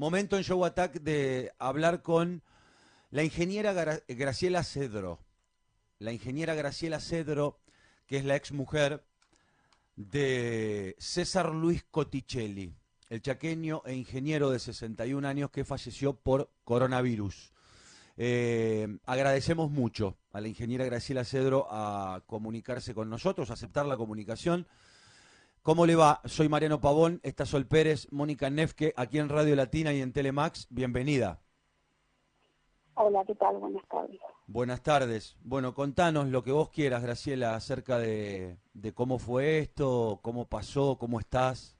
momento en Show Attack de hablar con la ingeniera Gra- Graciela Cedro. La ingeniera Graciela Cedro, que es la ex mujer de César Luis Cotticelli, el chaqueño e ingeniero de 61 años que falleció por coronavirus. Eh, agradecemos mucho a la ingeniera Graciela Cedro a comunicarse con nosotros, aceptar la comunicación. ¿Cómo le va? Soy Mariano Pavón, está Sol Pérez, Mónica Nefke, aquí en Radio Latina y en Telemax. Bienvenida. Hola, ¿qué tal? Buenas tardes. Buenas tardes. Bueno, contanos lo que vos quieras, Graciela, acerca de, de cómo fue esto, cómo pasó, cómo estás.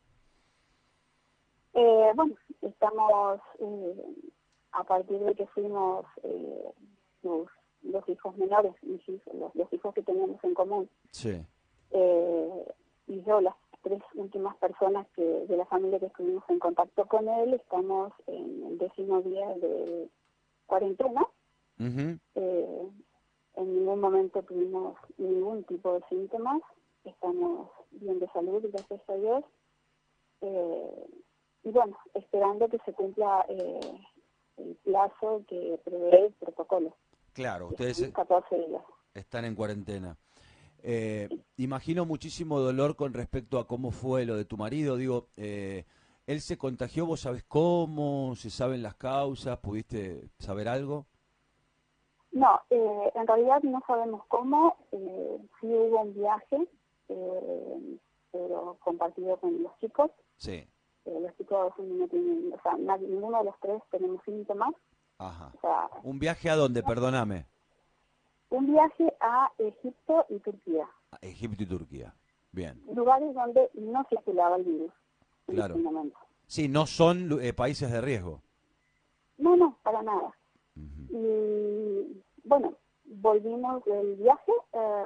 Eh, bueno, estamos eh, a partir de que fuimos eh, los, los hijos menores, los hijos que teníamos en común, Sí. eh, y yo, las tres últimas personas que de la familia que estuvimos en contacto con él, estamos en el décimo día de cuarentena. Eh, en ningún momento tuvimos ningún tipo de síntomas. Estamos bien de salud, gracias a Dios. Eh, y bueno, esperando que se cumpla eh, el plazo que prevé el protocolo. Claro, ustedes son eh, 14 días. están en cuarentena. Eh, imagino muchísimo dolor con respecto a cómo fue lo de tu marido. Digo, eh, él se contagió, vos sabés cómo, se saben las causas, pudiste saber algo. No, eh, en realidad no sabemos cómo. Eh, sí hubo un viaje, eh, pero compartido con los chicos. Sí, Eh, los chicos no tienen, o sea, nadie- ninguno de los tres tenemos síntomas. ajá. O sea, ¿Un viaje a dónde? Perdóname. Un viaje a Egipto y Turquía, Egipto y Turquía. Bien. lugares donde no circulaba el virus en Claro. momento. Sí, no son eh, países de riesgo. No, no, para nada. Y bueno, volvimos del viaje, eh,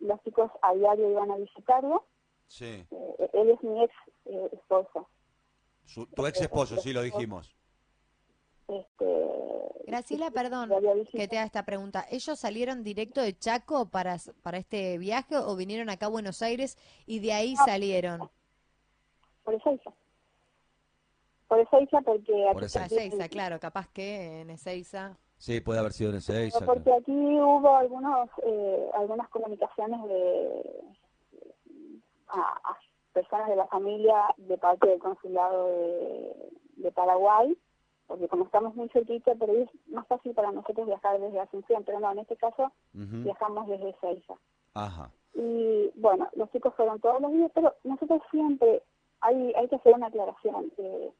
los chicos a diario iban a visitarlo, Sí. eh, él es mi ex eh, esposo. Su- tu ex esposo, sí, lo dijimos. Este, Graciela, perdón había visitado. que te haga esta pregunta. ¿Ellos salieron directo de Chaco para, para este viaje o vinieron acá a Buenos Aires y de ahí salieron? Por Ezeiza. Por Ezeiza porque Por aquí, Ezeiza. Ezeiza, claro, capaz que en Ezeiza. Sí, puede haber sido en Ezeiza. porque aquí hubo algunos eh, algunas comunicaciones de a, a personas de la familia de parte del consulado de, de Paraguay porque como estamos muy cerquita pero es más fácil para nosotros viajar desde Asunción pero no en este caso viajamos desde Ezeiza Ajá. y bueno los chicos fueron todos los días pero nosotros siempre hay hay que hacer una aclaración eh,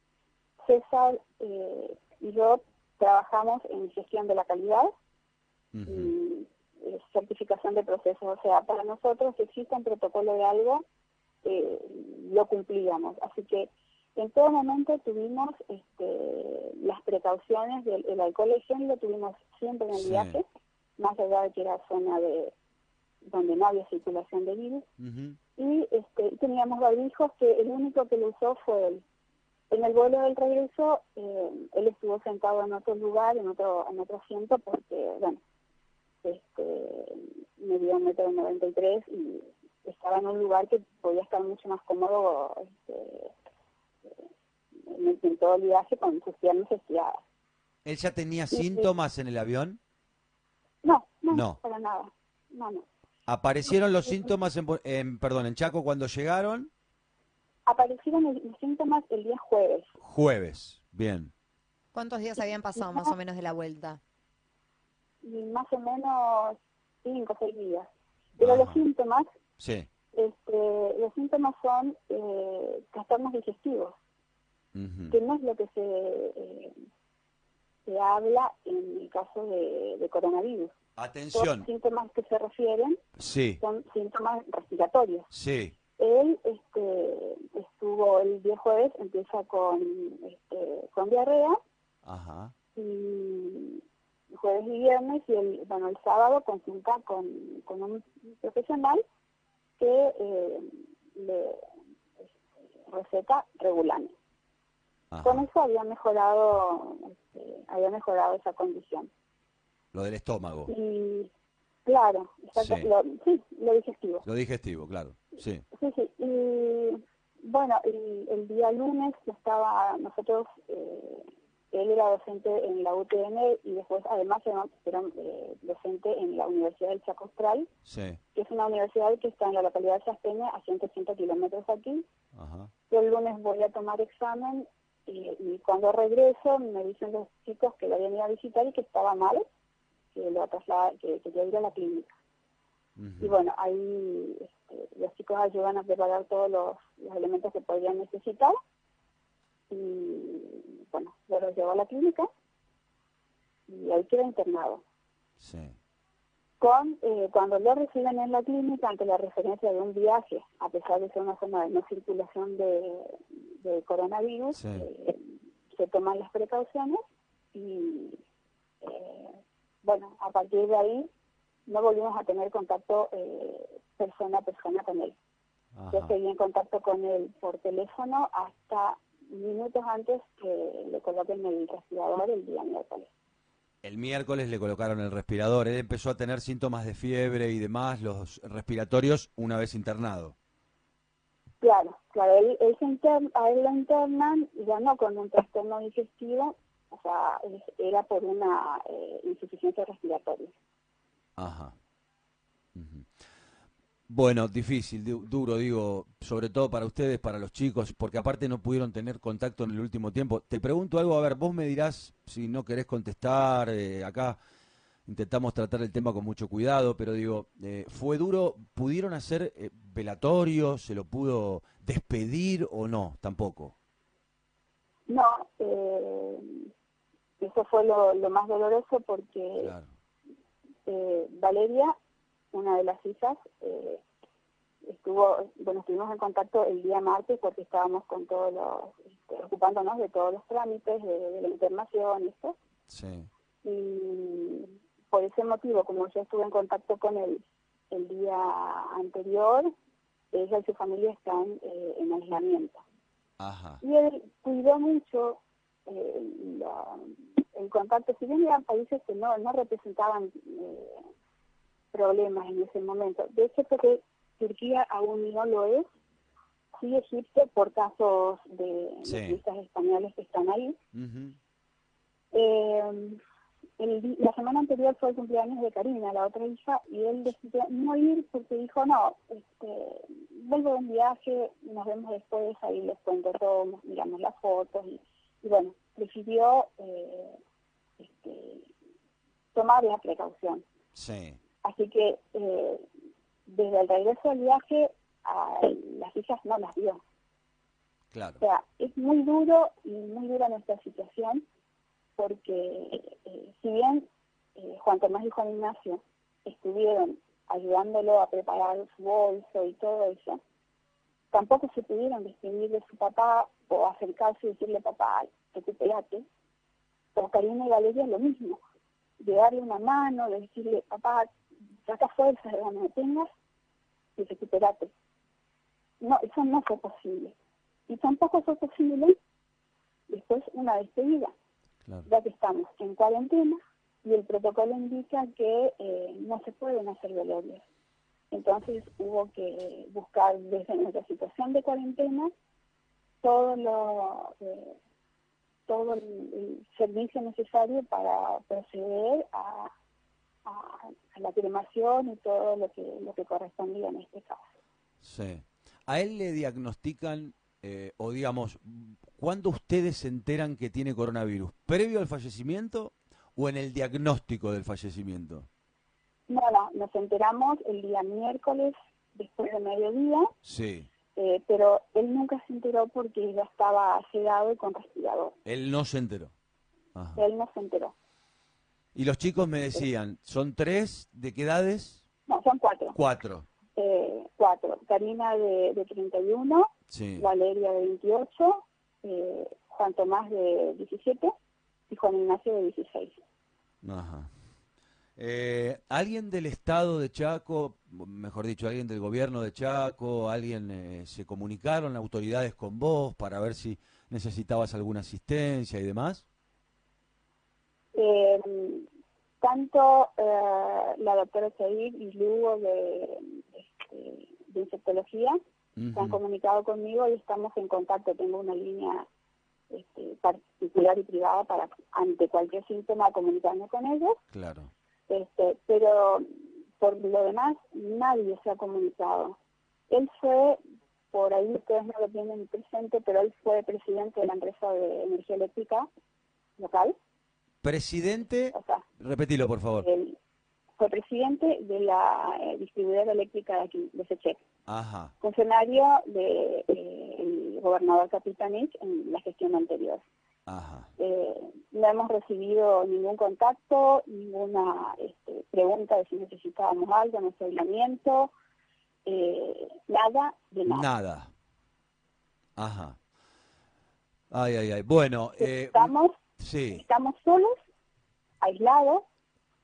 César eh, y yo trabajamos en gestión de la calidad y eh, certificación de procesos. O sea, para nosotros si existe un protocolo de algo, eh, lo cumplíamos. Así que en todo momento tuvimos este, las precauciones del el alcohol lo tuvimos siempre en el Sí. viaje, más allá de que era zona de donde no había circulación de virus. Y este, teníamos barbijos que el único que lo usó fue él. En el vuelo del regreso, eh, él estuvo sentado en otro lugar, en otro, en otro asiento, porque, bueno, este, medía un metro noventa y tres y estaba en un lugar que podía estar mucho más cómodo este, en todo el viaje con sus piernas estiradas. ¿Él ya tenía Sí, sí. síntomas en el avión? No, no, No. para nada. No, no. ¿Aparecieron los síntomas en, perdón, en Chaco cuando llegaron? Aparecieron los síntomas el día jueves. Jueves. Bien. ¿Cuántos días habían pasado más o menos de la vuelta? y más o menos cinco o seis días. Pero los síntomas, Sí. Este, los síntomas son eh, trastornos digestivos, que no es lo que se, eh, se habla en el caso de, de coronavirus. Atención. los síntomas que se refieren Sí. son síntomas respiratorios. Sí. Él este, estuvo el día jueves, empieza con, este, con diarrea, Ajá. y jueves y viernes y el, bueno, el sábado consulta con, con un profesional que eh, le receta regular. Ajá. Con eso había mejorado este, había mejorado esa condición. Lo del estómago. Y claro, exacto, Sí. Lo, sí, lo digestivo. Lo digestivo, claro. Sí. Sí, sí. Y bueno, el, el día lunes estaba, nosotros, eh, él era docente en la UTN y después además era, eh, docente en la Universidad del Chaco Austral, Sí. que es una universidad que está en la localidad de Chasteña, a 180 kilómetros aquí. Ajá. Yo el lunes voy a tomar examen y, y cuando regreso me dicen los chicos que lo habían ido a visitar y que estaba mal, que lo traslada, que quería ir a la clínica. Y bueno, ahí este, los chicos ayudan a preparar todos los, los elementos que podrían necesitar. Y bueno, yo los llevo a la clínica y ahí queda internado. Sí. Con, eh, cuando lo reciben en la clínica, ante la referencia de un viaje, a pesar de ser una zona de no circulación de, de coronavirus, Sí. eh, se toman las precauciones y, eh, bueno, a partir de ahí no volvimos a tener contacto eh, persona a persona con él. Yo seguí en contacto con él por teléfono hasta minutos antes que le coloquen el respirador el día miércoles. El miércoles le colocaron el respirador. Él empezó a tener síntomas de fiebre y demás, los respiratorios, una vez internado. Claro, claro, él, él se inter- a él lo internan ya no con un trastorno digestivo, o sea, era por una eh, insuficiencia respiratoria. Ajá. Ujú. Bueno, difícil, du- duro, digo, sobre todo para ustedes, para los chicos, porque aparte no pudieron tener contacto en el último tiempo. Te pregunto algo, a ver, vos me dirás si no querés contestar, eh, acá intentamos tratar el tema con mucho cuidado, pero digo, eh, ¿fue duro? ¿Pudieron hacer eh, velatorio? ¿Se lo pudo despedir o no? Tampoco. No, eh, eso fue lo, lo más doloroso porque Claro. Valeria, una de las hijas, eh, estuvo, bueno, estuvimos en contacto el día martes porque estábamos con todos los, este, ocupándonos de todos los trámites, de, de la internación y esto. Sí. y por ese motivo, como yo estuve en contacto con él el día anterior, ella y su familia están eh, en aislamiento. Ajá. Y él cuidó mucho eh, la- el contacto, si bien eran países que no, no representaban eh, problemas en ese momento. De hecho, porque Turquía aún no lo es, sí Egipto por casos de Sí. turistas españoles que están ahí, eh, el la semana anterior fue el cumpleaños de Karina, la otra hija, y él decidió no ir porque dijo, no, este, vuelvo de un viaje, nos vemos después, ahí les cuento todo, miramos las fotos, y, y bueno, prefirió eh, este, tomar la precaución. Sí. Así que eh, desde el regreso del viaje, a las hijas no las vio. Claro. O sea, es muy duro y muy dura nuestra situación porque eh, si bien eh, Juan Tomás y Juan Ignacio estuvieron ayudándolo a preparar su bolso y todo eso, tampoco se pudieron despedir de su papá o acercarse y decirle, papá, recupérate. Con Karina y Valeria es lo mismo, de darle una mano, de decirle, papá, saca fuerzas de donde tengas y recupérate. No, eso no fue posible. Y tampoco fue posible después una despedida, Claro. ya que estamos en cuarentena y el protocolo indica que eh, no se pueden hacer velorios. Entonces hubo que buscar desde nuestra situación de cuarentena todo lo eh, todo el, el servicio necesario para proceder a, a- a la cremación y todo lo que lo que correspondía en este caso. Sí. ¿A él le diagnostican, eh, o digamos, cuándo ustedes se enteran que tiene coronavirus? ¿Previo al fallecimiento o en el diagnóstico del fallecimiento? No, no, nos enteramos el día miércoles después de mediodía, Sí. eh, pero él nunca se enteró porque ya estaba sedado y con respirador. Él no se enteró. Ajá. Él no se enteró. Y los chicos me decían, ¿son tres? ¿De qué edades? No, son cuatro. Cuatro. Eh, cuatro. Karina de, de 31, Sí. Valeria de 28, eh, Juan Tomás de 17 y Juan Ignacio de 16. Ajá. Eh, ¿Alguien del estado de Chaco, mejor dicho, alguien del gobierno de Chaco, alguien eh, se comunicaron autoridades con vos para ver si necesitabas alguna asistencia y demás? Eh, tanto eh, la doctora Said y Lugo de, este, de infectología se han comunicado conmigo y estamos en contacto. Tengo una línea este, particular y privada para ante cualquier síntoma comunicarme con ellos. Claro. Este, pero por lo demás nadie se ha comunicado. Él fue, por ahí ustedes no lo tienen presente, pero él fue presidente de la empresa de energía eléctrica local. Presidente, repetilo por favor. fue presidente de la eh, distribuidora eléctrica de aquí, de Sechec. Ajá. Funcionario del de, eh, gobernador Capitanich en la gestión anterior. Ajá. Eh, no hemos recibido ningún contacto, ninguna este, pregunta de si necesitábamos algo, nuestro aislamiento, eh, nada de nada. Nada. Ajá. Ay, ay, ay. Bueno, eh, estamos, sí. estamos solos, aislados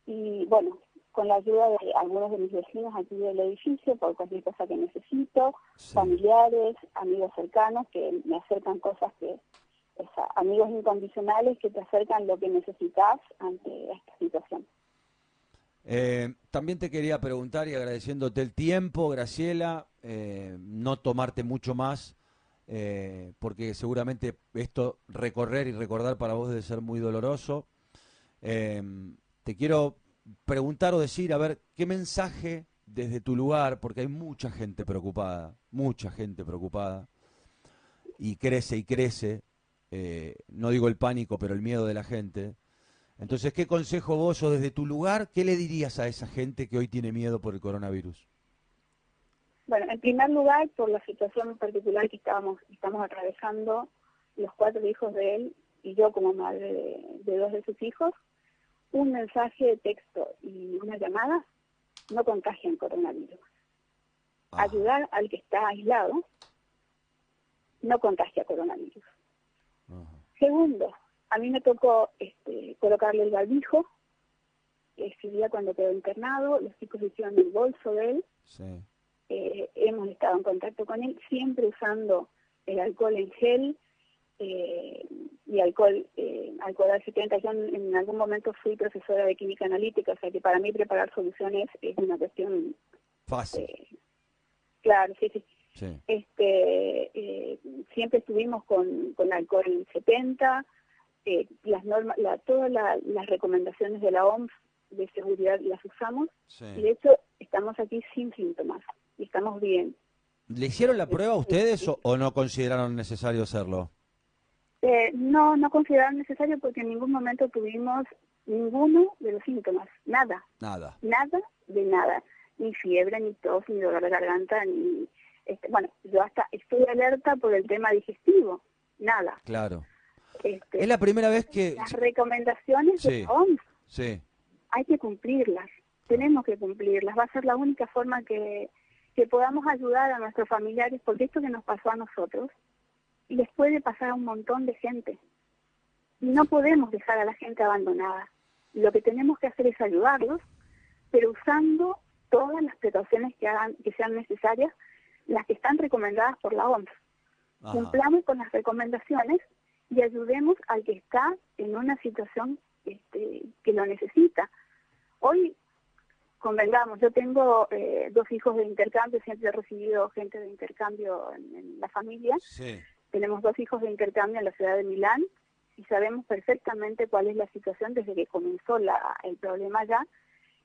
y bueno, con la ayuda de algunos de mis vecinos aquí del edificio por cualquier cosa que necesito, familiares, amigos cercanos que me acercan cosas que amigos incondicionales que te acercan lo que necesitas ante esta situación. Eh, también te quería preguntar y agradeciéndote el tiempo, Graciela, eh, no tomarte mucho más, eh, porque seguramente esto recorrer y recordar para vos debe ser muy doloroso. te quiero preguntar o decir, a ver, ¿qué mensaje desde tu lugar, porque hay mucha gente preocupada, mucha gente preocupada, y crece y crece, eh, no digo el pánico, pero el miedo de la gente. Entonces, ¿qué consejo vos o desde tu lugar, qué le dirías a esa gente que hoy tiene miedo por el coronavirus? Bueno, en primer lugar, por la situación particular que estábamos, estamos atravesando, los cuatro hijos de él y yo como madre de, dos de sus hijos, un mensaje de texto y una llamada no contagian coronavirus. Ah. Ayudar al que está aislado no contagia coronavirus. Segundo, a mí me tocó este, colocarle el barbijo, ese día cuando quedó internado, los chicos hicieron el bolso de él, eh, hemos estado en contacto con él, siempre usando el alcohol en gel eh, y alcohol, eh, alcohol al 70. Yo en, algún momento fui profesora de química analítica, o sea que para mí preparar soluciones es una cuestión... Fácil. claro, sí, sí. Este, eh, siempre estuvimos con, con alcohol 70, eh, las normas, la, todas las recomendaciones de la OMS de seguridad las usamos y de hecho estamos aquí sin síntomas y estamos bien. ¿Le hicieron la prueba a ustedes o, no consideraron necesario hacerlo? Eh, no, no consideraron necesario porque en ningún momento tuvimos ninguno de los síntomas, nada. Nada. Nada de nada. Ni fiebre, ni tos, ni dolor de garganta, ni este, bueno, yo hasta estoy alerta por el tema digestivo, nada. Claro. Este, es la primera vez que... Las recomendaciones de OMS sí. hay que cumplirlas, tenemos que cumplirlas, va a ser la única forma que, que podamos ayudar a nuestros familiares, porque esto que nos pasó a nosotros les puede pasar a un montón de gente. Y no podemos dejar a la gente abandonada. Lo que tenemos que hacer es ayudarlos, pero usando todas las precauciones que, hagan, que sean necesarias las que están recomendadas por la OMS. Cumplamos con las recomendaciones y ayudemos al que está en una situación este, que lo necesita. Hoy, convengamos, yo tengo eh, dos hijos de intercambio, siempre he recibido gente de intercambio en, la familia. Tenemos dos hijos de intercambio en la ciudad de Milán y sabemos perfectamente cuál es la situación desde que comenzó la, el problema ya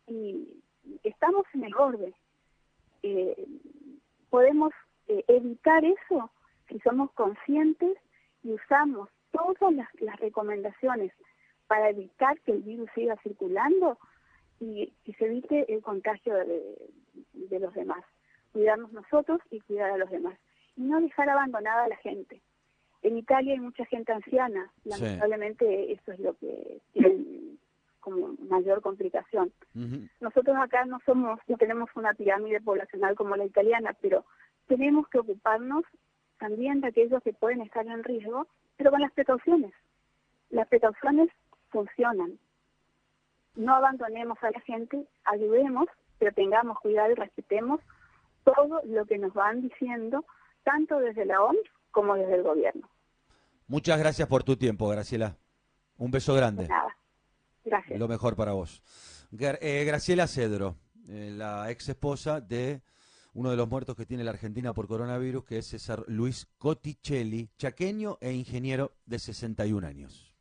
y estamos en el borde. Eh, podemos eh, evitar eso si somos conscientes y usamos todas las, recomendaciones para evitar que el virus siga circulando y que se evite el contagio de, los demás. Cuidarnos nosotros y cuidar a los demás. Y no dejar abandonada a la gente. En Italia hay mucha gente anciana, lamentablemente eso es lo que tiene como mayor complicación. Nosotros acá no somos, no tenemos una pirámide poblacional como la italiana, pero tenemos que ocuparnos también de aquellos que pueden estar en riesgo, pero con las precauciones. Las precauciones funcionan. No abandonemos a la gente, ayudemos, pero tengamos cuidado y respetemos todo lo que nos van diciendo, tanto desde la OMS como desde el gobierno. Muchas gracias por tu tiempo, Graciela. Un beso grande. nada. Gracias. Lo mejor para vos. Eh, Graciela Cedro, eh, la ex esposa de uno de los muertos que tiene la Argentina por coronavirus, que es César Luis Cotticelli, chaqueño e ingeniero de 61 años.